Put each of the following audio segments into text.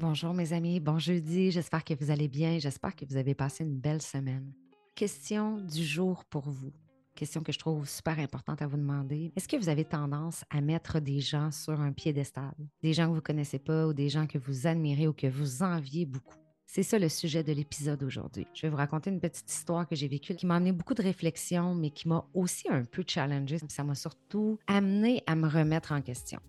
Bonjour mes amis, bon jeudi, j'espère que vous allez bien, j'espère que vous avez passé une belle semaine. Question du jour pour vous, question que je trouve super importante à vous demander. Est-ce que vous avez tendance à mettre des gens sur un piédestal, des gens que vous ne connaissez pas ou des gens que vous admirez ou que vous enviez beaucoup? C'est ça le sujet de l'épisode aujourd'hui. Je vais vous raconter une petite histoire que j'ai vécue qui m'a amené beaucoup de réflexion, mais qui m'a aussi un peu challengé. Ça m'a surtout amené à me remettre en question.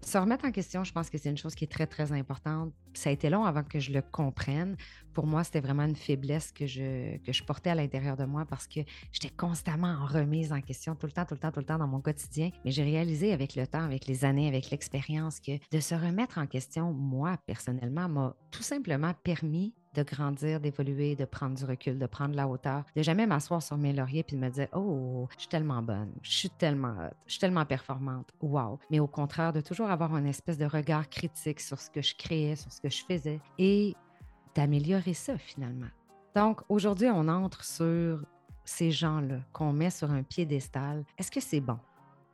Se remettre en question, je pense que c'est une chose qui est très, très importante. Ça a été long avant que je le comprenne. Pour moi, c'était vraiment une faiblesse que je, que je portais à l'intérieur de moi parce que j'étais constamment en remise en question tout le temps, tout le temps, tout le temps dans mon quotidien. Mais j'ai réalisé avec le temps, avec les années, avec l'expérience que de se remettre en question, moi, personnellement, m'a tout simplement permis de grandir, d'évoluer, de prendre du recul, de prendre la hauteur, de jamais m'asseoir sur mes lauriers puis de me dire Oh, je suis tellement bonne, je suis tellement je suis tellement performante, wow. Mais au contraire, de toujours avoir une espèce de regard critique sur ce que je créais, sur ce que je faisais et d'améliorer ça finalement. Donc aujourd'hui, on entre sur ces gens-là qu'on met sur un piédestal. Est-ce que c'est bon?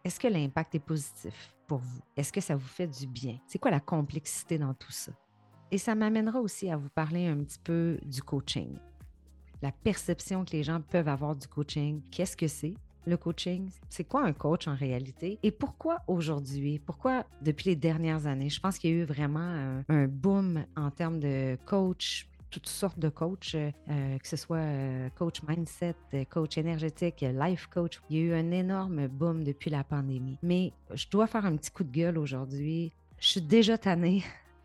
Est-ce que l'impact est positif pour vous? Est-ce que ça vous fait du bien? C'est quoi la complexité dans tout ça? Et ça m'amènera aussi à vous parler un petit peu du coaching. La perception que les gens peuvent avoir du coaching. Qu'est-ce que c'est? Le coaching, c'est quoi un coach en réalité? Et pourquoi aujourd'hui? Pourquoi depuis les dernières années? Je pense qu'il y a eu vraiment un, boom en termes de coach, toutes sortes de coachs, euh, que ce soit euh, coach mindset, coach énergétique, life coach. Il y a eu un énorme boom depuis la pandémie. Mais je dois faire un petit coup de gueule aujourd'hui. Je suis déjà tannée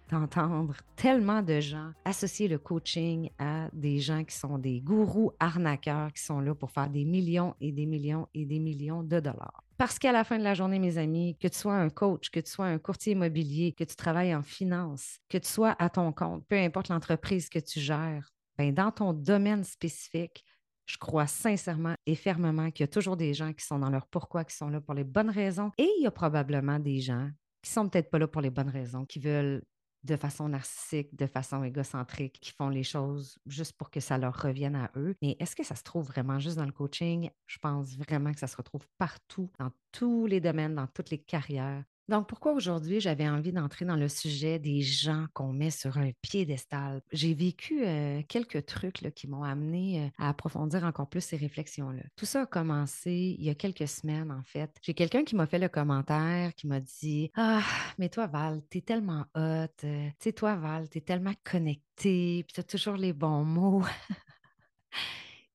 d'entendre tellement de gens associer le coaching à des gens qui sont des gourous arnaqueurs qui sont là pour faire des millions et des millions et des millions de dollars. Parce qu'à la fin de la journée, mes amis, que tu sois un coach, que tu sois un courtier immobilier, que tu travailles en finance, que tu sois à ton compte, peu importe l'entreprise que tu gères, ben dans ton domaine spécifique, je crois sincèrement et fermement qu'il y a toujours des gens qui sont dans leur pourquoi, qui sont là pour les bonnes raisons. Et il y a probablement des gens qui sont peut-être pas là pour les bonnes raisons, qui veulent de façon narcissique, de façon égocentrique, qui font les choses juste pour que ça leur revienne à eux. Mais est-ce que ça se trouve vraiment juste dans le coaching? Je pense vraiment que ça se retrouve partout, dans tous les domaines, dans toutes les carrières. Donc, pourquoi aujourd'hui j'avais envie d'entrer dans le sujet des gens qu'on met sur un piédestal? J'ai vécu quelques trucs qui m'ont amené à approfondir encore plus ces réflexions-là. Tout ça a commencé il y a quelques semaines, en fait. J'ai quelqu'un qui m'a fait le commentaire, qui m'a dit Ah, mais toi, Val, t'es tellement hot. Tu sais, toi, Val, t'es tellement connectée, puis t'as toujours les bons mots.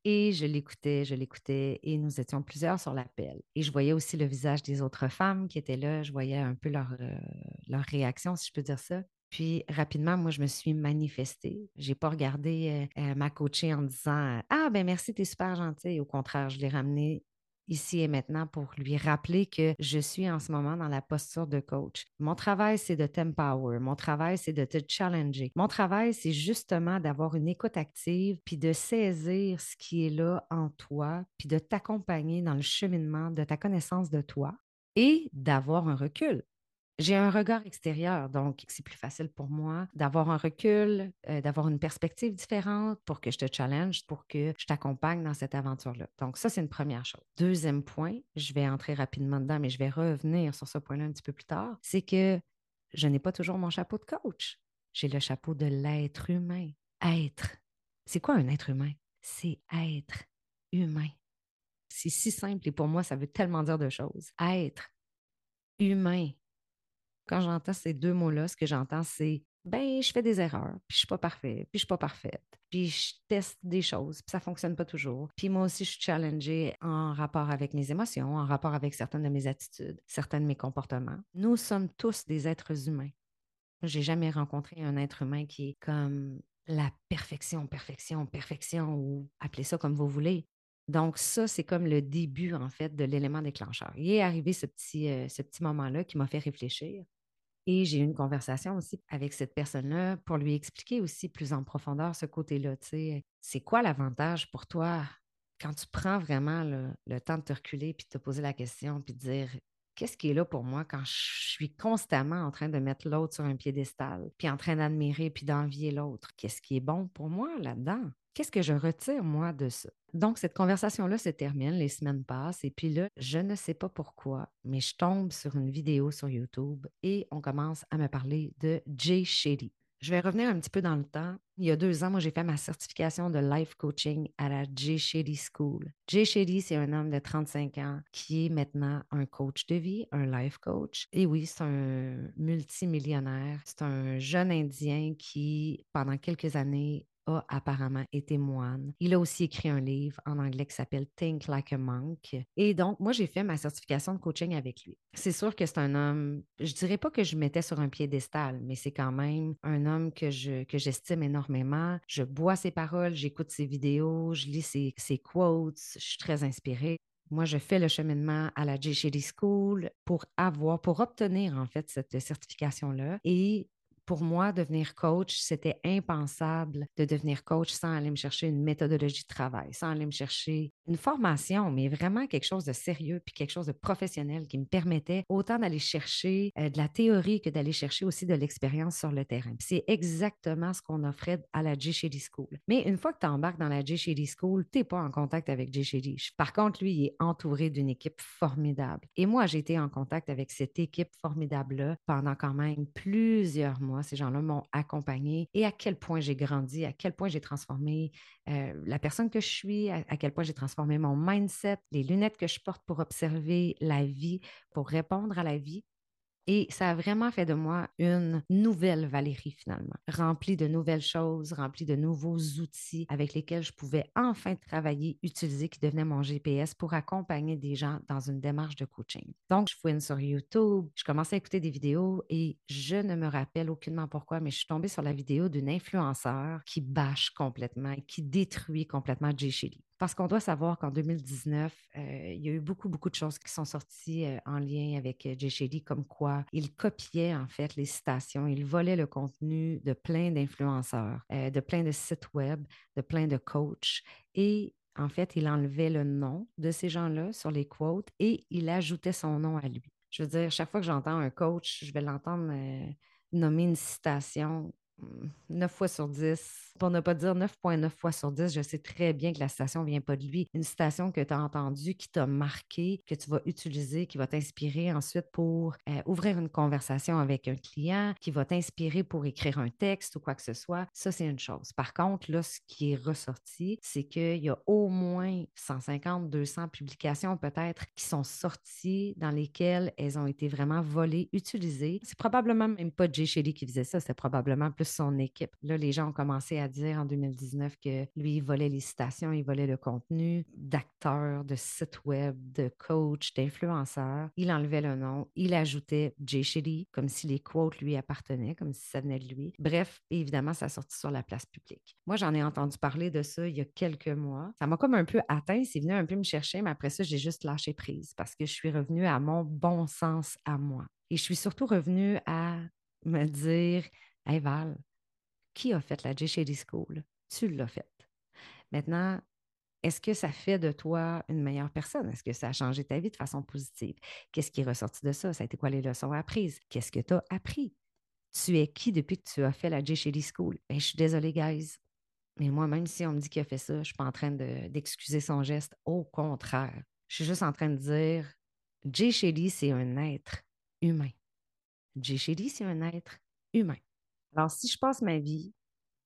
Et je l'écoutais, je l'écoutais, et nous étions plusieurs sur l'appel. Et je voyais aussi le visage des autres femmes qui étaient là, je voyais un peu leur, euh, réaction, si je peux dire ça. Puis rapidement, moi, je me suis manifestée. Je n'ai pas regardé euh, euh, ma coachée en disant Ah, ben merci, tu es super gentille. Au contraire, je l'ai ramenée ici et maintenant pour lui rappeler que je suis en ce moment dans la posture de coach. Mon travail, c'est de t'empower. Mon travail, c'est de te challenger. Mon travail, c'est justement d'avoir une écoute active, puis de saisir ce qui est là en toi, puis de t'accompagner dans le cheminement de ta connaissance de toi et d'avoir un recul. J'ai un regard extérieur, donc c'est plus facile pour moi d'avoir un recul, euh, d'avoir une perspective différente pour que je te challenge, pour que je t'accompagne dans cette aventure-là. Donc ça, c'est une première chose. Deuxième point, je vais entrer rapidement dedans, mais je vais revenir sur ce point-là un petit peu plus tard, c'est que je n'ai pas toujours mon chapeau de coach. J'ai le chapeau de l'être humain. Être. C'est quoi un être humain? C'est être humain. C'est si simple et pour moi, ça veut tellement dire de choses. Être humain quand j'entends ces deux mots-là, ce que j'entends, c'est ben, je fais des erreurs, puis je suis pas parfait, puis je suis pas parfaite, puis je teste des choses, puis ça fonctionne pas toujours. Puis moi aussi, je suis challengée en rapport avec mes émotions, en rapport avec certaines de mes attitudes, certains de mes comportements. Nous sommes tous des êtres humains. J'ai jamais rencontré un être humain qui est comme la perfection, perfection, perfection, ou appelez ça comme vous voulez. Donc, ça, c'est comme le début, en fait, de l'élément déclencheur. Il est arrivé ce petit, euh, ce petit moment-là qui m'a fait réfléchir. Et j'ai eu une conversation aussi avec cette personne-là pour lui expliquer aussi plus en profondeur ce côté-là. C'est quoi l'avantage pour toi quand tu prends vraiment le, temps de te reculer puis de te poser la question puis de dire qu'est-ce qui est là pour moi quand je suis constamment en train de mettre l'autre sur un piédestal puis en train d'admirer puis d'envier l'autre? Qu'est-ce qui est bon pour moi là-dedans? Qu'est-ce que je retire, moi, de ça? Donc, cette conversation-là se termine, les semaines passent, et puis là, je ne sais pas pourquoi, mais je tombe sur une vidéo sur YouTube et on commence à me parler de Jay Shetty. Je vais revenir un petit peu dans le temps. Il y a deux ans, moi, j'ai fait ma certification de life coaching à la Jay Shetty School. Jay Shetty, c'est un homme de 35 ans qui est maintenant un coach de vie, un life coach. Et oui, c'est un multimillionnaire. C'est un jeune Indien qui, pendant quelques années, a apparemment été moine. Il a aussi écrit un livre en anglais qui s'appelle Think Like a Monk. Et donc, moi, j'ai fait ma certification de coaching avec lui. C'est sûr que c'est un homme, je dirais pas que je mettais sur un piédestal, mais c'est quand même un homme que je que j'estime énormément. Je bois ses paroles, j'écoute ses vidéos, je lis ses, ses quotes, je suis très inspirée. Moi, je fais le cheminement à la J. School pour avoir, pour obtenir en fait cette certification-là. Et pour moi, devenir coach, c'était impensable de devenir coach sans aller me chercher une méthodologie de travail, sans aller me chercher une formation, mais vraiment quelque chose de sérieux puis quelque chose de professionnel qui me permettait autant d'aller chercher euh, de la théorie que d'aller chercher aussi de l'expérience sur le terrain. C'est exactement ce qu'on offrait à la J. Shady School. Mais une fois que tu embarques dans la J. Shady School, tu n'es pas en contact avec J. Shady. Par contre, lui, il est entouré d'une équipe formidable. Et moi, j'ai été en contact avec cette équipe formidable-là pendant quand même plusieurs mois ces gens-là m'ont accompagné et à quel point j'ai grandi, à quel point j'ai transformé euh, la personne que je suis, à, quel point j'ai transformé mon mindset, les lunettes que je porte pour observer la vie, pour répondre à la vie. Et ça a vraiment fait de moi une nouvelle Valérie finalement, remplie de nouvelles choses, remplie de nouveaux outils avec lesquels je pouvais enfin travailler, utiliser, qui devenaient mon GPS pour accompagner des gens dans une démarche de coaching. Donc, je fouine sur YouTube, je commençais à écouter des vidéos et je ne me rappelle aucunement pourquoi, mais je suis tombée sur la vidéo d'une influenceur qui bâche complètement, qui détruit complètement Jay. Parce qu'on doit savoir qu'en 2019, euh, il y a eu beaucoup, beaucoup de choses qui sont sorties euh, en lien avec euh, Jay comme quoi il copiait en fait les citations, il volait le contenu de plein d'influenceurs, de plein de sites web, de plein de coachs. Et en fait, il enlevait le nom de ces gens-là sur les quotes et il ajoutait son nom à lui. Je veux dire, chaque fois que j'entends un coach, je vais l'entendre nommer une citation 9 fois sur 10, pour ne pas dire 9,9 fois sur 10, je sais très bien que la citation ne vient pas de lui. Une citation que tu as entendue, qui t'a marqué, que tu vas utiliser, qui va t'inspirer ensuite pour euh, ouvrir une conversation avec un client, qui va t'inspirer pour écrire un texte ou quoi que ce soit, ça, c'est une chose. Par contre, là, ce qui est ressorti, c'est qu'il y a au moins 150, 200 publications peut-être qui sont sorties dans lesquelles elles ont été vraiment volées, utilisées. C'est probablement même pas Jay Shelly qui faisait ça, c'est probablement plus son équipe. Là, les gens ont commencé à dire en 2019 que lui, il volait les citations, il volait le contenu d'acteurs, de sites web, de coachs, d'influenceurs. Il enlevait le nom, il ajoutait Jay Shetty comme si les quotes lui appartenaient, comme si ça venait de lui. Bref, évidemment, ça sorti sur la place publique. Moi, j'en ai entendu parler de ça il y a quelques mois. Ça m'a comme un peu atteint, c'est venu un peu me chercher, mais après ça, j'ai juste lâché prise parce que je suis revenue à mon bon sens à moi. Et je suis surtout revenue à me dire Hey Val, qui a fait la J. Shady School? Tu l'as fait. Maintenant, est-ce que ça fait de toi une meilleure personne? Est-ce que ça a changé ta vie de façon positive? Qu'est-ce qui est ressorti de ça? Ça a été quoi les leçons apprises? Qu'est-ce que tu as appris? Tu es qui depuis que tu as fait la J. Shady School? Ben, je suis désolée, guys. Mais moi, même si on me dit qu'il a fait ça, je ne suis pas en train d'excuser son geste. Au contraire, je suis juste en train de dire Jay Shady, c'est un être humain. Jay Shady, c'est un être humain. Alors, si je passe ma vie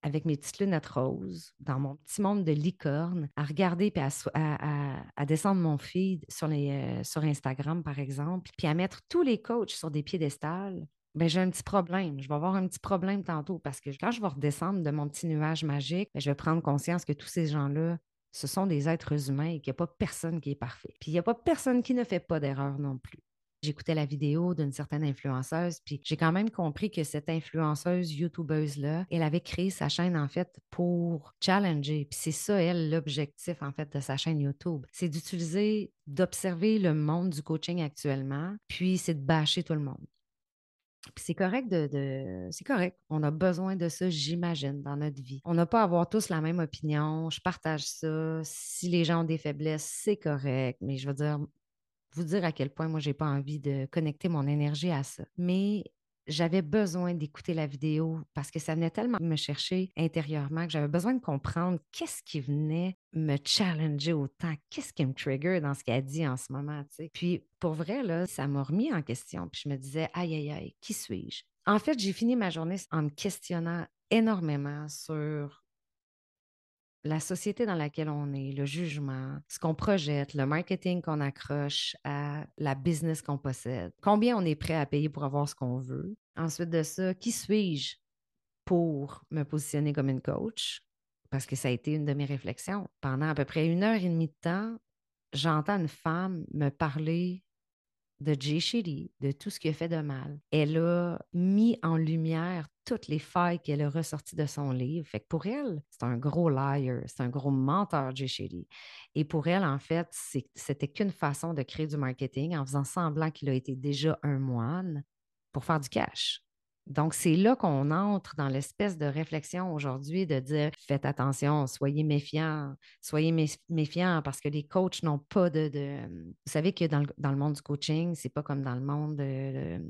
avec mes petites lunettes roses, dans mon petit monde de licorne, à regarder et à, descendre mon feed euh, sur Instagram, par exemple, puis à mettre tous les coachs sur des piédestals, ben, j'ai un petit problème. Je vais avoir un petit problème tantôt parce que quand je vais redescendre de mon petit nuage magique, ben, je vais prendre conscience que tous ces gens-là, ce sont des êtres humains et qu'il n'y a pas personne qui est parfait. Puis il n'y a pas personne qui ne fait pas d'erreur non plus. J'écoutais la vidéo d'une certaine influenceuse, puis j'ai quand même compris que cette influenceuse YouTubeuse-là, elle avait créé sa chaîne en fait pour challenger. Puis c'est ça, elle, l'objectif en fait de sa chaîne YouTube. C'est d'utiliser, d'observer le monde du coaching actuellement, puis c'est de bâcher tout le monde. Puis c'est correct de, c'est correct. On a besoin de ça, j'imagine, dans notre vie. On n'a pas à avoir tous la même opinion. Je partage ça. Si les gens ont des faiblesses, c'est correct. Mais je veux dire, vous dire à quel point moi, j'ai pas envie de connecter mon énergie à ça. Mais j'avais besoin d'écouter la vidéo parce que ça venait tellement me chercher intérieurement que j'avais besoin de comprendre qu'est-ce qui venait me challenger autant, qu'est-ce qui me trigger dans ce qu'elle dit en ce moment. Puis pour vrai, là, ça m'a remis en question. Puis je me disais, aïe, aïe, aïe, qui suis-je? En fait, j'ai fini ma journée en me questionnant énormément sur la société dans laquelle on est, le jugement, ce qu'on projette, le marketing qu'on accroche à la business qu'on possède, combien on est prêt à payer pour avoir ce qu'on veut. Ensuite de ça, qui suis-je pour me positionner comme une coach? Parce que ça a été une de mes réflexions. Pendant à peu près une heure et demie de temps, j'entends une femme me parler de Jay Shetty, de tout ce qui a fait de mal. Elle a mis en lumière toutes les failles qu'elle a ressorties de son livre. Fait que pour elle, c'est un gros liar, c'est un gros menteur, Jay Shetty. Et pour elle, en fait, c'était qu'une façon de créer du marketing en faisant semblant qu'il a été déjà un moine pour faire du cash. Donc, c'est là qu'on entre dans l'espèce de réflexion aujourd'hui de dire faites attention, soyez méfiants, soyez méfiants parce que les coachs n'ont pas de, Vous savez que dans le, monde du coaching, c'est pas comme dans le monde de,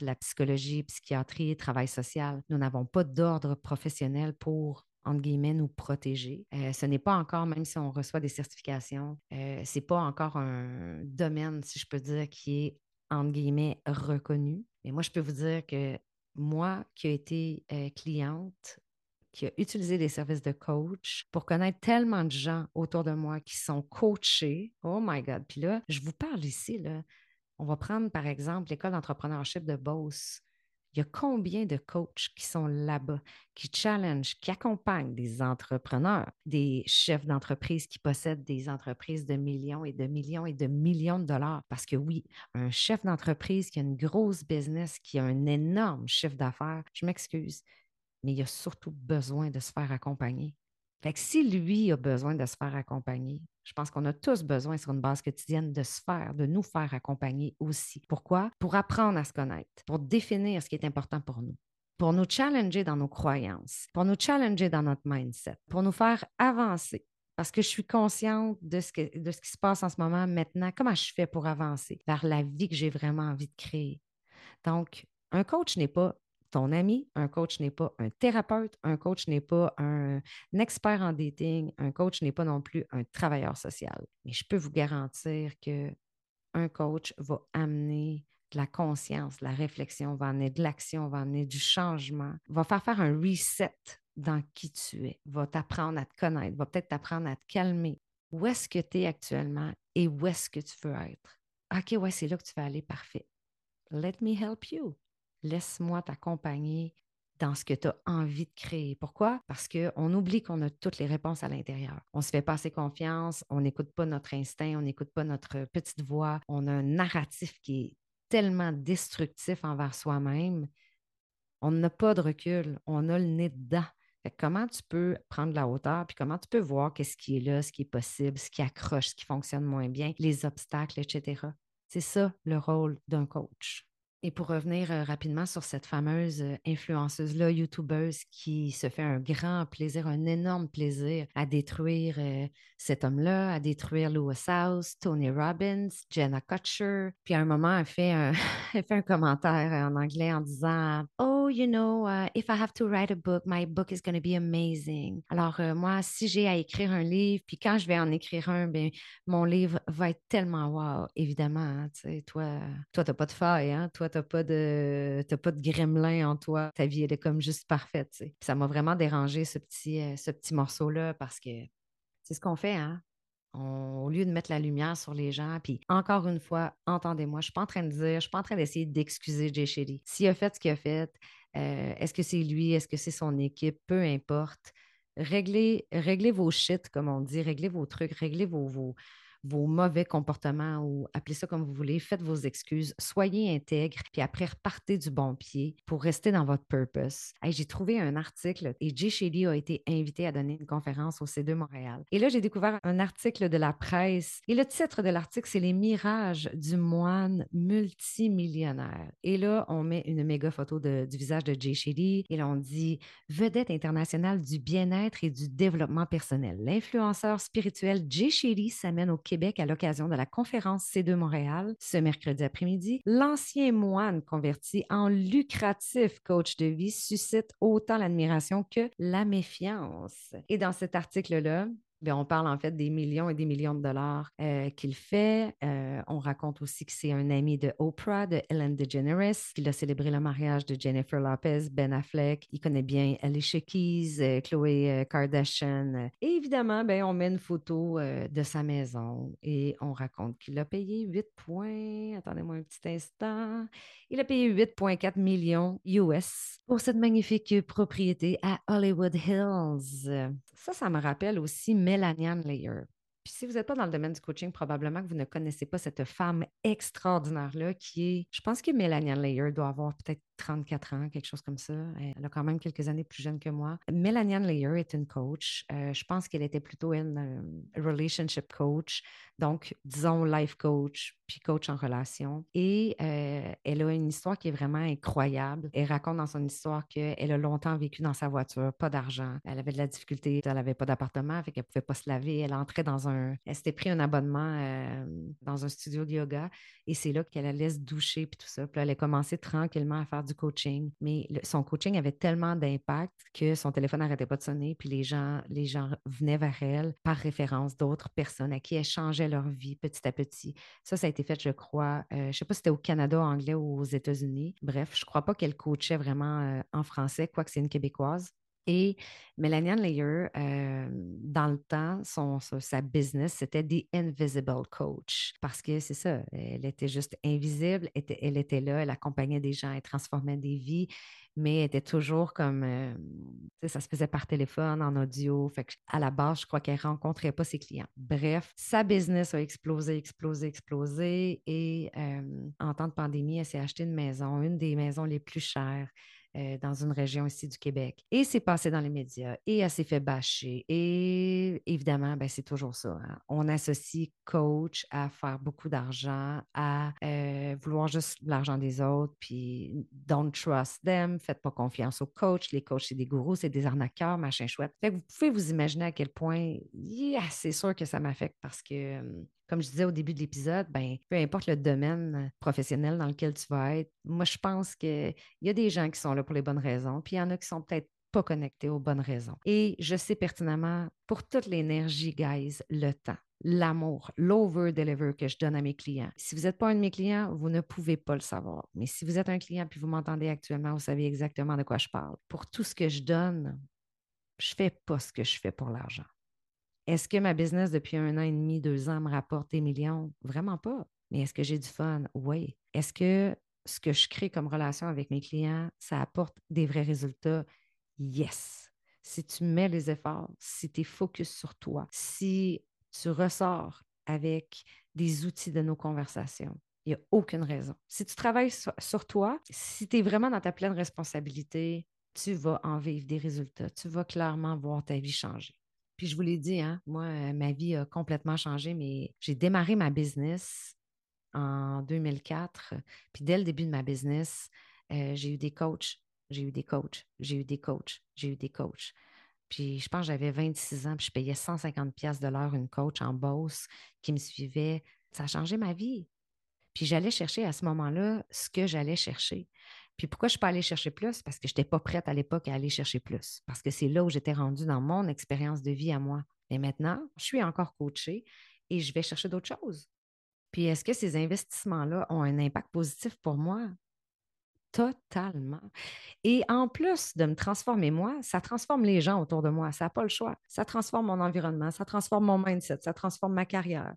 la psychologie, psychiatrie, travail social. Nous n'avons pas d'ordre professionnel pour entre guillemets, nous protéger. Euh, ce n'est pas encore, même si on reçoit des certifications, euh, ce n'est pas encore un domaine, si je peux dire, qui est, entre guillemets, reconnu. Mais moi, je peux vous dire que moi qui ai été euh, cliente, qui a utilisé des services de coach pour connaître tellement de gens autour de moi qui sont coachés. Oh my God. Puis là, je vous parle ici, là. On va prendre par exemple l'école d'entrepreneurship de Beauce. Il y a combien de coachs qui sont là-bas, qui challenge, qui accompagnent des entrepreneurs, des chefs d'entreprise qui possèdent des entreprises de millions et de millions et de millions de dollars? Parce que oui, un chef d'entreprise qui a une grosse business, qui a un énorme chiffre d'affaires, je m'excuse, mais il a surtout besoin de se faire accompagner. Fait que si lui a besoin de se faire accompagner, je pense qu'on a tous besoin sur une base quotidienne de se faire, de nous faire accompagner aussi. Pourquoi? Pour apprendre à se connaître, pour définir ce qui est important pour nous, pour nous challenger dans nos croyances, pour nous challenger dans notre mindset, pour nous faire avancer. Parce que je suis consciente de ce, de ce qui se passe en ce moment maintenant. Comment je fais pour avancer vers la vie que j'ai vraiment envie de créer? Donc, un coach n'est pas ton ami. Un coach n'est pas un thérapeute. Un coach n'est pas un, expert en dating. Un coach n'est pas non plus un travailleur social. Mais je peux vous garantir que un coach va amener de la conscience, de la réflexion, va amener de l'action, va amener du changement, va faire faire un reset dans qui tu es, va t'apprendre à te connaître, va peut-être t'apprendre à te calmer. Où est-ce que tu es actuellement et où est-ce que tu veux être? OK, ouais, c'est là que tu vas aller, parfait. Let me help you laisse-moi t'accompagner dans ce que tu as envie de créer. Pourquoi? Parce qu'on oublie qu'on a toutes les réponses à l'intérieur. On se fait pas confiance, on n'écoute pas notre instinct, on n'écoute pas notre petite voix. On a un narratif qui est tellement destructif envers soi-même. On n'a pas de recul, on a le nez dedans. comment tu peux prendre la hauteur, puis comment tu peux voir qu'est-ce qui est là, ce qui est possible, ce qui accroche, ce qui fonctionne moins bien, les obstacles, etc. C'est ça le rôle d'un coach. Et pour revenir rapidement sur cette fameuse influenceuse-là, YouTubeuse, qui se fait un grand plaisir, un énorme plaisir à détruire cet homme-là, à détruire Lewis House, Tony Robbins, Jenna Kutcher. Puis à un moment, elle fait un, elle fait un commentaire en anglais en disant Oh, you know, uh, if I have to write a book, my book is going to be amazing. Alors, moi, si j'ai à écrire un livre, puis quand je vais en écrire un, bien, mon livre va être tellement wow. Évidemment, hein, tu sais, toi, toi, tu n'as pas de faille, hein? Toi, tu n'as pas, de, pas de gremlin en toi. Ta vie, elle est comme juste parfaite. Ça m'a vraiment dérangé, ce petit, euh, ce petit morceau-là, parce que c'est ce qu'on fait, hein? au lieu de mettre la lumière sur les gens, puis encore une fois, entendez-moi, je ne suis pas en train de dire, je ne suis pas en train d'essayer d'excuser Jay Shetty. S'il a fait ce qu'il a fait, euh, est-ce que c'est lui, est-ce que c'est son équipe, peu importe. Réglez, réglez vos shit, comme on dit, réglez vos trucs, réglez vos, vos, vos mauvais comportements ou appelez ça comme vous voulez, faites vos excuses, soyez intègre, puis après repartez du bon pied pour rester dans votre purpose. j'ai trouvé un article et Jay Shetty a été invité à donner une conférence au C2 Montréal. Et là, j'ai découvert un article de la presse et le titre de l'article, c'est Les mirages du moine multimillionnaire. Et là, on met une méga photo du visage de Jay Shetty et là, on dit vedette internationale du bien-être et du développement personnel. L'influenceur spirituel Jay Shetty s'amène au Québec à l'occasion de la conférence C2 Montréal ce mercredi après-midi, l'ancien moine converti en lucratif coach de vie suscite autant l'admiration que la méfiance. Et dans cet article-là, Bien, on parle en fait des millions et des millions de dollars euh, qu'il fait. Euh, on raconte aussi que c'est un ami de Oprah, de Ellen DeGeneres, qu'il a célébré le mariage de Jennifer Lopez, Ben Affleck. Il connaît bien Alicia Keys, euh, Chloé Kardashian. Et évidemment, ben, on met une photo de sa maison et on raconte qu'il a payé 8 points. Attendez-moi un petit instant. Il a payé 8,4 millions US pour cette magnifique propriété à Hollywood Hills. Ça, ça me rappelle aussi Melanian Layer. Puis si vous n'êtes pas dans le domaine du coaching, probablement que vous ne connaissez pas cette femme extraordinaire-là qui est, je pense que Melania Layer doit avoir peut-être 34 ans, quelque chose comme ça. Elle a quand même quelques années plus jeune que moi. Melania Layer est une coach. Euh, je pense qu'elle était plutôt une euh, relationship coach, donc disons life coach, puis coach en relation. Et euh, elle a une histoire qui est vraiment incroyable. Elle raconte dans son histoire qu'elle a longtemps vécu dans sa voiture, pas d'argent. Elle avait de la difficulté, elle n'avait pas d'appartement, fait qu'elle ne pouvait pas se laver. Elle entrait dans un... Elle s'était pris un abonnement dans un studio de yoga et c'est là qu'elle allait se doucher puis tout ça. Puis elle a commencé tranquillement à faire du coaching. Mais son coaching avait tellement d'impact que son téléphone n'arrêtait pas de sonner, puis les gens, les gens venaient vers elle par référence d'autres personnes à qui elle changeait leur vie petit à petit. Ça, ça a été fait, je crois, euh, je ne sais pas si c'était au Canada, anglais ou aux États-Unis. Bref, je ne crois pas qu'elle coachait vraiment euh, en français, quoique c'est une québécoise. Et Melanie Layer, dans le temps, son, sa business, c'était The Invisible Coach. Parce que c'est ça, elle était juste invisible, elle était là, elle accompagnait des gens, elle transformait des vies, mais elle était toujours comme, ça se faisait par téléphone, en audio. À la base, je crois qu'elle rencontrait pas ses clients. Bref, sa business a explosé, explosé, explosé. Et en temps de pandémie, elle s'est acheté une maison, une des maisons les plus chères. Euh, dans une région ici du Québec. Et c'est passé dans les médias et elle s'est fait bâcher. Et évidemment, ben, c'est toujours ça. Hein. On associe coach à faire beaucoup d'argent, à euh, vouloir juste l'argent des autres, puis don't trust them, faites pas confiance aux coachs. Les coachs, c'est des gourous, c'est des arnaqueurs, machin chouette. vous pouvez vous imaginer à quel point, c'est sûr que ça m'affecte parce que comme je disais au début de l'épisode, ben, peu importe le domaine professionnel dans lequel tu vas être, moi, je pense qu'il y a des gens qui sont là pour les bonnes raisons, puis il y en a qui sont peut-être pas connectés aux bonnes raisons. Et je sais pertinemment, pour toute l'énergie, guys, le temps, l'amour, l'over-deliver que je donne à mes clients. Si vous n'êtes pas un de mes clients, vous ne pouvez pas le savoir. Mais si vous êtes un client puis vous m'entendez actuellement, vous savez exactement de quoi je parle. Pour tout ce que je donne, je ne fais pas ce que je fais pour l'argent. Est-ce que ma business depuis un an et demi, deux ans me rapporte des millions? Vraiment pas. Mais est-ce que j'ai du fun? Oui. Est-ce que ce que je crée comme relation avec mes clients, ça apporte des vrais résultats? Yes. Si tu mets les efforts, si tu es focus sur toi, si tu ressors avec des outils de nos conversations, il n'y a aucune raison. Si tu travailles sur, toi, si tu es vraiment dans ta pleine responsabilité, tu vas en vivre des résultats. Tu vas clairement voir ta vie changer. Puis je vous l'ai dit, hein, moi, euh, ma vie a complètement changé, mais j'ai démarré ma business en 2004. Puis dès le début de ma business, euh, j'ai eu des coachs, j'ai eu des coachs, j'ai eu des coachs, j'ai eu des coachs. Puis je pense que j'avais 26 ans, puis je payais 150 pièces de l'heure une coach en Beauce qui me suivait. Ça a changé ma vie. Puis j'allais chercher à ce moment-là ce que j'allais chercher. Puis pourquoi je ne suis pas allée chercher plus? Parce que je n'étais pas prête à l'époque à aller chercher plus. Parce que c'est là où j'étais rendue dans mon expérience de vie à moi. Mais maintenant, je suis encore coachée et je vais chercher d'autres choses. Puis est-ce que ces investissements-là ont un impact positif pour moi? Totalement. Et en plus de me transformer moi, ça transforme les gens autour de moi. Ça n'a pas le choix. Ça transforme mon environnement, ça transforme mon mindset, ça transforme ma carrière.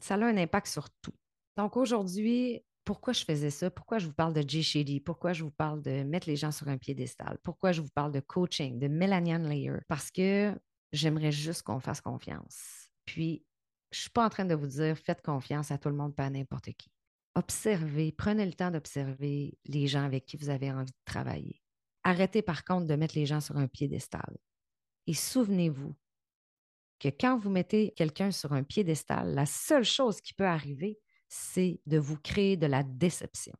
Ça a un impact sur tout. Donc aujourd'hui, pourquoi je faisais ça, pourquoi je vous parle de Jay Shetty, pourquoi je vous parle de mettre les gens sur un piédestal, pourquoi je vous parle de coaching, de Melanian Layer, parce que j'aimerais juste qu'on fasse confiance. Puis, je ne suis pas en train de vous dire faites confiance à tout le monde, pas à n'importe qui. Observez, prenez le temps d'observer les gens avec qui vous avez envie de travailler. Arrêtez par contre de mettre les gens sur un piédestal. Et souvenez-vous que quand vous mettez quelqu'un sur un piédestal, la seule chose qui peut arriver, c'est de vous créer de la déception.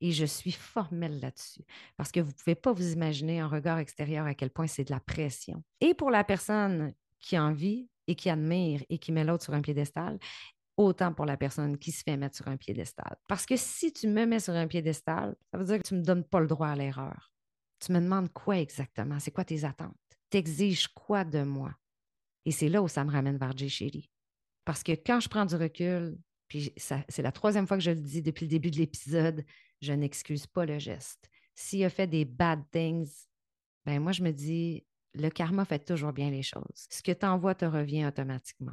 Et je suis formelle là-dessus parce que vous ne pouvez pas vous imaginer en regard extérieur à quel point c'est de la pression. Et pour la personne qui en vit et qui admire et qui met l'autre sur un piédestal, autant pour la personne qui se fait mettre sur un piédestal. Parce que si tu me mets sur un piédestal, ça veut dire que tu ne me donnes pas le droit à l'erreur. Tu me demandes quoi exactement? C'est quoi tes attentes? T'exiges quoi de moi? Et c'est là où ça me ramène vers Shetty. Parce que quand je prends du recul, puis c'est la troisième fois que je le dis depuis le début de l'épisode, je n'excuse pas le geste. S'il a fait des bad things, ben moi, je me dis, le karma fait toujours bien les choses. Ce que tu envoies te revient automatiquement.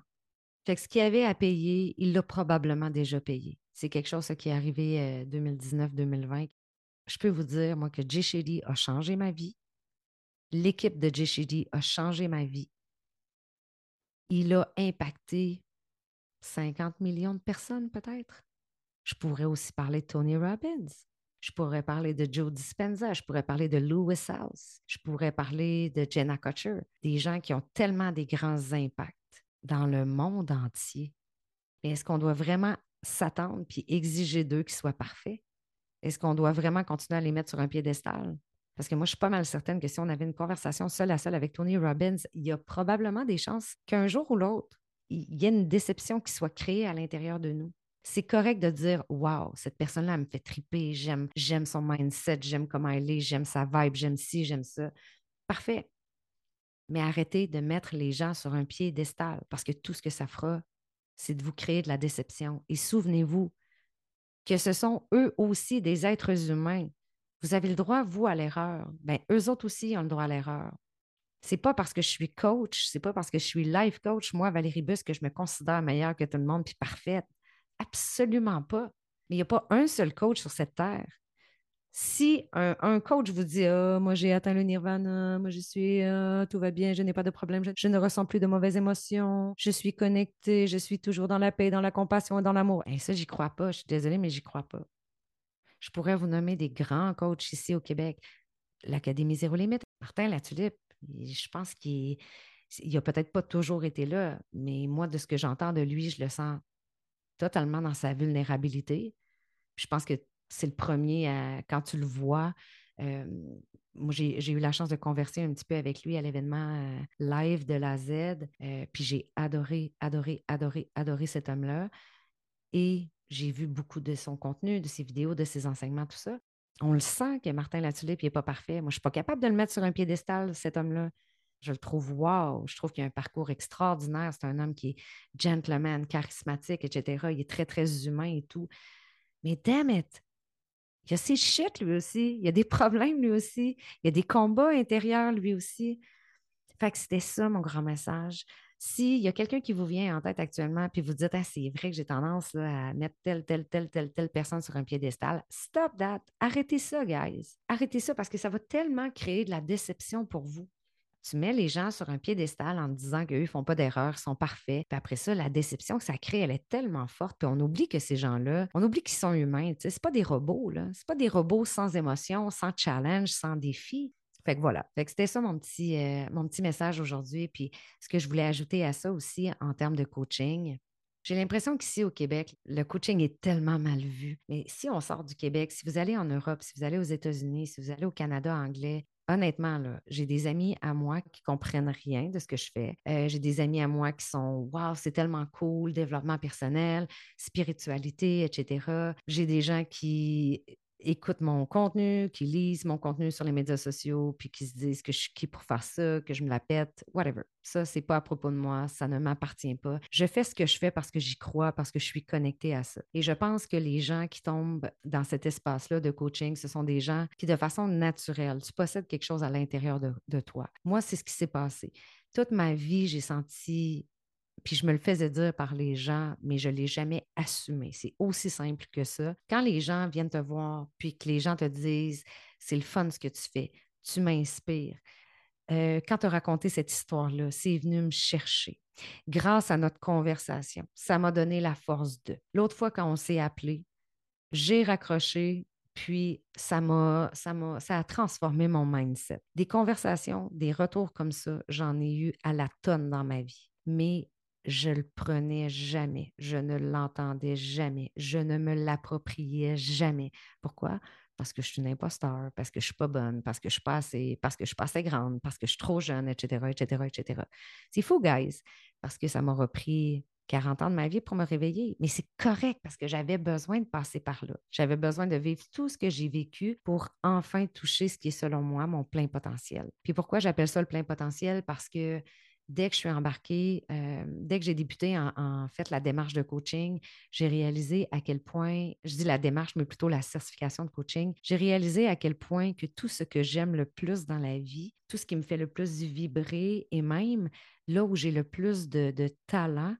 Fait que ce qu'il avait à payer, il l'a probablement déjà payé. C'est quelque chose qui est arrivé 2019-2020. Euh, je peux vous dire, moi, que Jay a changé ma vie. L'équipe de Jay a changé ma vie. Il a impacté 50 millions de personnes, peut-être. Je pourrais aussi parler de Tony Robbins. Je pourrais parler de Joe Dispenza, je pourrais parler de Lewis House, je pourrais parler de Jenna Kutcher, des gens qui ont tellement des grands impacts dans le monde entier. Est-ce qu'on doit vraiment s'attendre puis exiger d'eux qu'ils soient parfaits? Est-ce qu'on doit vraiment continuer à les mettre sur un piédestal? Parce que moi, je suis pas mal certaine que si on avait une conversation seule à seule avec Tony Robbins, il y a probablement des chances qu'un jour ou l'autre, il y ait une déception qui soit créée à l'intérieur de nous. C'est correct de dire Wow, cette personne-là me fait triper, j'aime, j'aime son mindset, j'aime comment elle est, j'aime sa vibe, j'aime ci, j'aime ça. Parfait. Mais arrêtez de mettre les gens sur un pied d'estal parce que tout ce que ça fera, c'est de vous créer de la déception. Et souvenez-vous que ce sont eux aussi des êtres humains. Vous avez le droit, vous, à l'erreur. Bien, eux autres aussi ont le droit à l'erreur. C'est pas parce que je suis coach, c'est pas parce que je suis life coach, moi, Valérie Bus, que je me considère meilleure que tout le monde puis parfaite. Absolument pas. Mais il n'y a pas un seul coach sur cette terre si un, coach vous dit ah, Moi, j'ai atteint le nirvana, moi, je suis, ah, tout va bien, je n'ai pas de problème, je, ne ressens plus de mauvaises émotions, je suis connecté, je suis toujours dans la paix, dans la compassion et dans l'amour. Et ça, j'y crois pas. Je suis désolée, mais j'y crois pas. Je pourrais vous nommer des grands coachs ici au Québec. L'Académie Zéro Limite, Martin Latulippe, je pense qu'il n'a peut-être pas toujours été là, mais moi, de ce que j'entends de lui, je le sens totalement dans sa vulnérabilité. Je pense que c'est le premier quand tu le vois. moi, j'ai eu la chance de converser un petit peu avec lui à l'événement live de la Z. Puis j'ai adoré, adoré, adoré, adoré cet homme-là. Et j'ai vu beaucoup de son contenu, de ses vidéos, de ses enseignements, tout ça. On le sent que Martin Latulippe n'est pas parfait. Moi, je ne suis pas capable de le mettre sur un piédestal, cet homme-là. Je le trouve wow. Je trouve qu'il a un parcours extraordinaire. C'est un homme qui est gentleman, charismatique, etc. Il est très, très humain et tout. Mais damn it, il a ses shit lui aussi. Il y a des problèmes lui aussi. Il y a des combats intérieurs lui aussi. Fait que c'était ça mon grand message. S'il y a quelqu'un qui vous vient en tête actuellement, puis vous dites, ah, c'est vrai que j'ai tendance à mettre telle, telle, telle, telle, telle personne sur un piédestal, stop that. Arrêtez ça, guys. Arrêtez ça parce que ça va tellement créer de la déception pour vous tu mets les gens sur un piédestal en disant qu'eux ne font pas d'erreurs, sont parfaits. Puis après ça, la déception que ça crée, elle est tellement forte. Puis on oublie que ces gens-là, on oublie qu'ils sont humains. Ce n'est pas des robots. Ce n'est pas des robots sans émotion, sans challenge, sans défi. Fait que voilà. Fait que c'était ça mon petit, euh, mon petit message aujourd'hui. Puis ce que je voulais ajouter à ça aussi en termes de coaching, j'ai l'impression qu'ici au Québec, le coaching est tellement mal vu. Mais si on sort du Québec, si vous allez en Europe, si vous allez aux États-Unis, si vous allez au Canada anglais, honnêtement, j'ai des amis à moi qui comprennent rien de ce que je fais. Euh, j'ai des amis à moi qui sont Waouh, c'est tellement cool, développement personnel, spiritualité, etc. J'ai des gens qui écoutent mon contenu, qui lisent mon contenu sur les médias sociaux, puis qui se disent que je suis qui pour faire ça, que je me la pète, whatever. Ça, c'est pas à propos de moi, ça ne m'appartient pas. Je fais ce que je fais parce que j'y crois, parce que je suis connectée à ça. Et je pense que les gens qui tombent dans cet espace-là de coaching, ce sont des gens qui, de façon naturelle, tu possèdes quelque chose à l'intérieur de, de toi. Moi, c'est ce qui s'est passé. Toute ma vie, j'ai senti puis je me le faisais dire par les gens, mais je ne l'ai jamais assumé. C'est aussi simple que ça. Quand les gens viennent te voir, puis que les gens te disent, c'est le fun ce que tu fais, tu m'inspires. Euh, quand tu as raconté cette histoire-là, c'est venu me chercher. Grâce à notre conversation, ça m'a donné la force de. L'autre fois, quand on s'est appelé, j'ai raccroché, puis ça m'a, ça m'a, ça a transformé mon mindset. Des conversations, des retours comme ça, j'en ai eu à la tonne dans ma vie. Mais je le prenais jamais, je ne l'entendais jamais, je ne me l'appropriais jamais. Pourquoi? Parce que je suis une imposteur, parce que je ne suis pas bonne, parce que je suis pas assez, parce que je suis pas assez grande, parce que je suis trop jeune, etc., etc., etc. C'est fou, guys, parce que ça m'a repris 40 ans de ma vie pour me réveiller. Mais c'est correct parce que j'avais besoin de passer par là. J'avais besoin de vivre tout ce que j'ai vécu pour enfin toucher ce qui est, selon moi, mon plein potentiel. Puis pourquoi j'appelle ça le plein potentiel? Parce que dès que je suis embarquée, euh, dès que j'ai débuté en, fait la démarche de coaching, j'ai réalisé à quel point, je dis la démarche, mais plutôt la certification de coaching, j'ai réalisé à quel point que tout ce que j'aime le plus dans la vie, tout ce qui me fait le plus vibrer et même là où j'ai le plus de, de talent,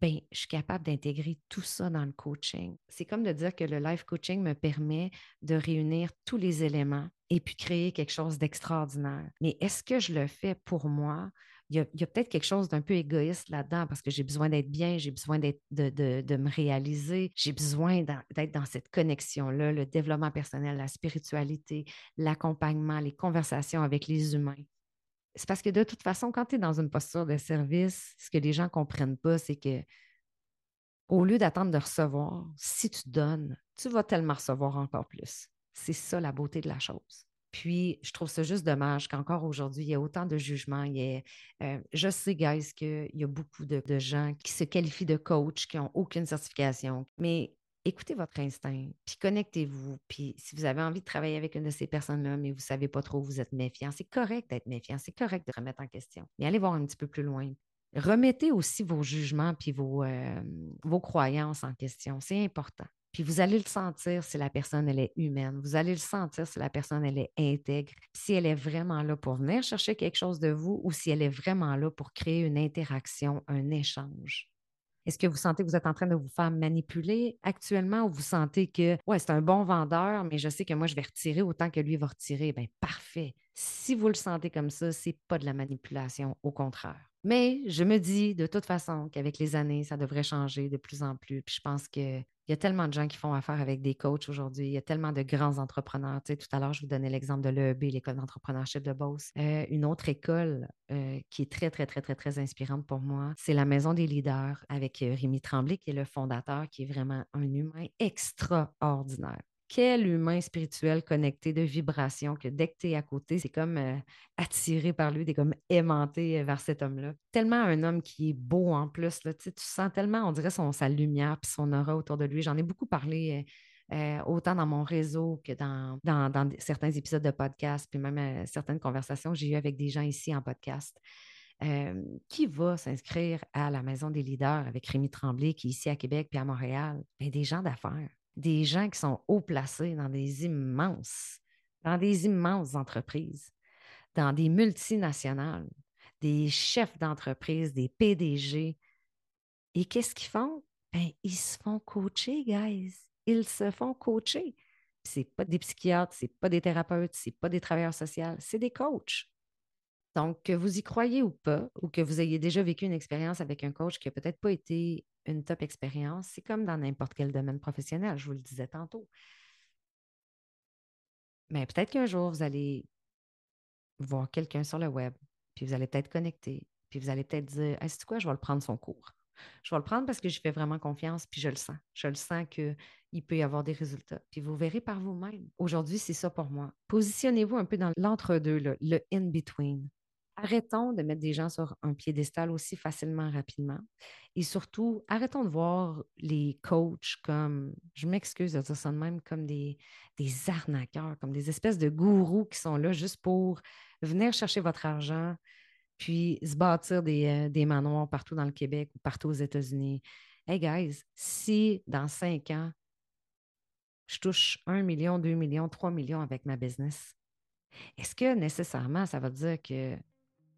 ben, je suis capable d'intégrer tout ça dans le coaching. C'est comme de dire que le life coaching me permet de réunir tous les éléments et puis créer quelque chose d'extraordinaire. Mais est-ce que je le fais pour moi? Il y a, peut-être quelque chose d'un peu égoïste là-dedans parce que j'ai besoin d'être bien, j'ai besoin de, me réaliser, j'ai besoin d'être dans cette connexion-là, le développement personnel, la spiritualité, l'accompagnement, les conversations avec les humains. C'est parce que de toute façon, quand tu es dans une posture de service, ce que les gens ne comprennent pas, c'est que au lieu d'attendre de recevoir, si tu donnes, tu vas tellement recevoir encore plus. C'est ça la beauté de la chose. Puis, je trouve ça juste dommage qu'encore aujourd'hui, il y a autant de jugements. Euh, je sais, guys, qu'il y a beaucoup de, gens qui se qualifient de coach, qui n'ont aucune certification. Mais écoutez votre instinct, puis connectez-vous. Puis si vous avez envie de travailler avec une de ces personnes-là, mais vous ne savez pas trop, vous êtes méfiant, c'est correct d'être méfiant, c'est correct de remettre en question. Mais allez voir un petit peu plus loin. Remettez aussi vos jugements puis vos, euh, vos croyances en question. C'est important. Puis vous allez le sentir si la personne, elle est humaine. Vous allez le sentir si la personne, elle est intègre, si elle est vraiment là pour venir chercher quelque chose de vous ou si elle est vraiment là pour créer une interaction, un échange. Est-ce que vous sentez que vous êtes en train de vous faire manipuler actuellement ou vous sentez que, ouais, c'est un bon vendeur, mais je sais que moi, je vais retirer autant que lui va retirer? Bien, parfait. Si vous le sentez comme ça, ce n'est pas de la manipulation, au contraire. Mais je me dis de toute façon qu'avec les années, ça devrait changer de plus en plus. Puis je pense que il y a tellement de gens qui font affaire avec des coachs aujourd'hui. Il y a tellement de grands entrepreneurs. Tu tout à l'heure, je vous donnais l'exemple de l'EEB, l'école d'entrepreneurship de Beauce. Euh, une autre école euh, qui est très, très, très, très, très inspirante pour moi, c'est la Maison des leaders avec euh, Rémi Tremblay, qui est le fondateur, qui est vraiment un humain extraordinaire quel humain spirituel connecté de vibration que dès que tu es à côté, c'est comme euh, attiré par lui, tu es comme aimanté euh, vers cet homme-là. Tellement un homme qui est beau en plus, tu sens tellement, on dirait, sa lumière puis son aura autour de lui. J'en ai beaucoup parlé. Euh, autant dans mon réseau que dans, certains épisodes de podcast, puis même certaines conversations que j'ai eues avec des gens ici en podcast. qui va s'inscrire à la Maison des leaders avec Rémi Tremblay, qui est ici à Québec puis à Montréal? Bien, des gens d'affaires des gens qui sont haut placés dans des immenses, dans des immenses entreprises, dans des multinationales, des chefs d'entreprise, des PDG. Et qu'est-ce qu'ils font? Ben, ils se font coacher, guys. Ils se font coacher. Ce pas des psychiatres, ce pas des thérapeutes, ce pas des travailleurs sociaux, c'est des coachs. Donc, que vous y croyez ou pas, ou que vous ayez déjà vécu une expérience avec un coach qui n'a peut-être pas été une top expérience, c'est comme dans n'importe quel domaine professionnel, je vous le disais tantôt. Mais peut-être qu'un jour, vous allez voir quelqu'un sur le web, puis vous allez peut-être connecter, puis vous allez peut-être dire hey, c'est quoi, je vais le prendre son cours? Je vais le prendre parce que je fais vraiment confiance, puis je le sens. Je le sens qu'il peut y avoir des résultats. Puis vous verrez par vous-même. Aujourd'hui, c'est ça pour moi. Positionnez-vous un peu dans l'entre-deux, le in-between. Arrêtons de mettre des gens sur un piédestal aussi facilement, rapidement. Et surtout, arrêtons de voir les coachs comme, je m'excuse de dire ça de même, comme des, des arnaqueurs, comme des espèces de gourous qui sont là juste pour venir chercher votre argent, puis se bâtir des, euh, des manoirs partout dans le Québec ou partout aux États-Unis. Hey guys, si dans cinq ans, je touche un million, deux millions, trois millions avec ma business, est-ce que nécessairement ça veut dire que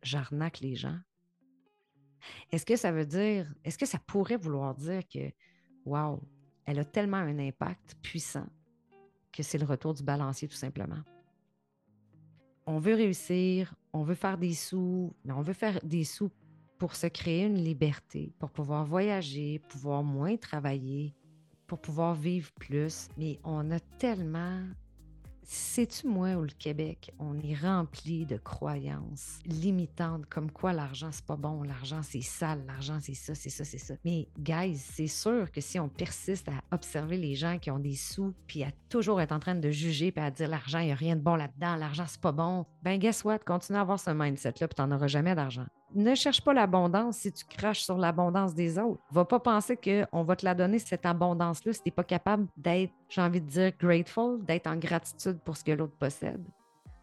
j'arnaque les gens? Est-ce que ça veut dire, est-ce que ça pourrait vouloir dire que, wow, elle a tellement un impact puissant que c'est le retour du balancier tout simplement? On veut réussir, on veut faire des sous, mais on veut faire des sous pour se créer une liberté, pour pouvoir voyager, pouvoir moins travailler, pour pouvoir vivre plus. Mais on a tellement Sais-tu, moi, le Québec, on est rempli de croyances limitantes, comme quoi l'argent, c'est pas bon, l'argent, c'est sale, l'argent, c'est ça, c'est ça, c'est ça. Mais, guys, c'est sûr que si on persiste à observer les gens qui ont des sous, puis à toujours être en train de juger, puis à dire l'argent, il n'y a rien de bon là-dedans, l'argent, c'est pas bon, ben, guess what? Continue à avoir ce mindset-là, puis tu n'en auras jamais d'argent ne cherche pas l'abondance si tu craches sur l'abondance des autres. Va pas penser qu'on va te la donner, cette abondance-là, si tu n'es pas capable d'être, j'ai envie de dire, grateful, d'être en gratitude pour ce que l'autre possède.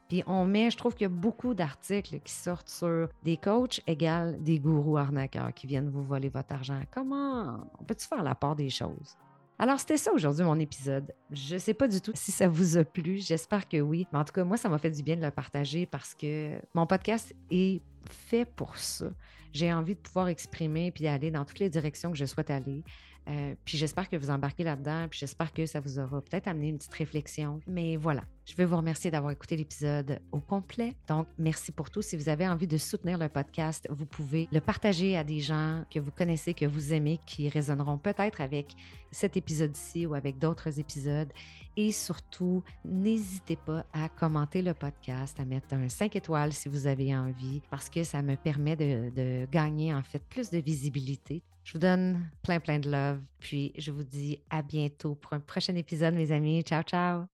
Puis on met, je trouve qu'il y a beaucoup d'articles qui sortent sur des coachs égale des gourous arnaqueurs qui viennent vous voler votre argent. Comment on peut-tu faire la part des choses? Alors, c'était ça aujourd'hui, mon épisode. Je ne sais pas du tout si ça vous a plu. J'espère que oui. Mais en tout cas, moi, ça m'a fait du bien de le partager parce que mon podcast est fait pour ça. J'ai envie de pouvoir exprimer puis aller dans toutes les directions que je souhaite aller. Euh, puis j'espère que vous embarquez là-dedans, puis j'espère que ça vous aura peut-être amené une petite réflexion. Mais voilà, je veux vous remercier d'avoir écouté l'épisode au complet. Donc, merci pour tout. Si vous avez envie de soutenir le podcast, vous pouvez le partager à des gens que vous connaissez, que vous aimez, qui résonneront peut-être avec cet épisode-ci ou avec d'autres épisodes. Et surtout, n'hésitez pas à commenter le podcast, à mettre un 5 étoiles si vous avez envie, parce que ça me permet de, de gagner en fait plus de visibilité. Je vous donne plein, plein de love. Puis je vous dis à bientôt pour un prochain épisode, mes amis. Ciao, ciao!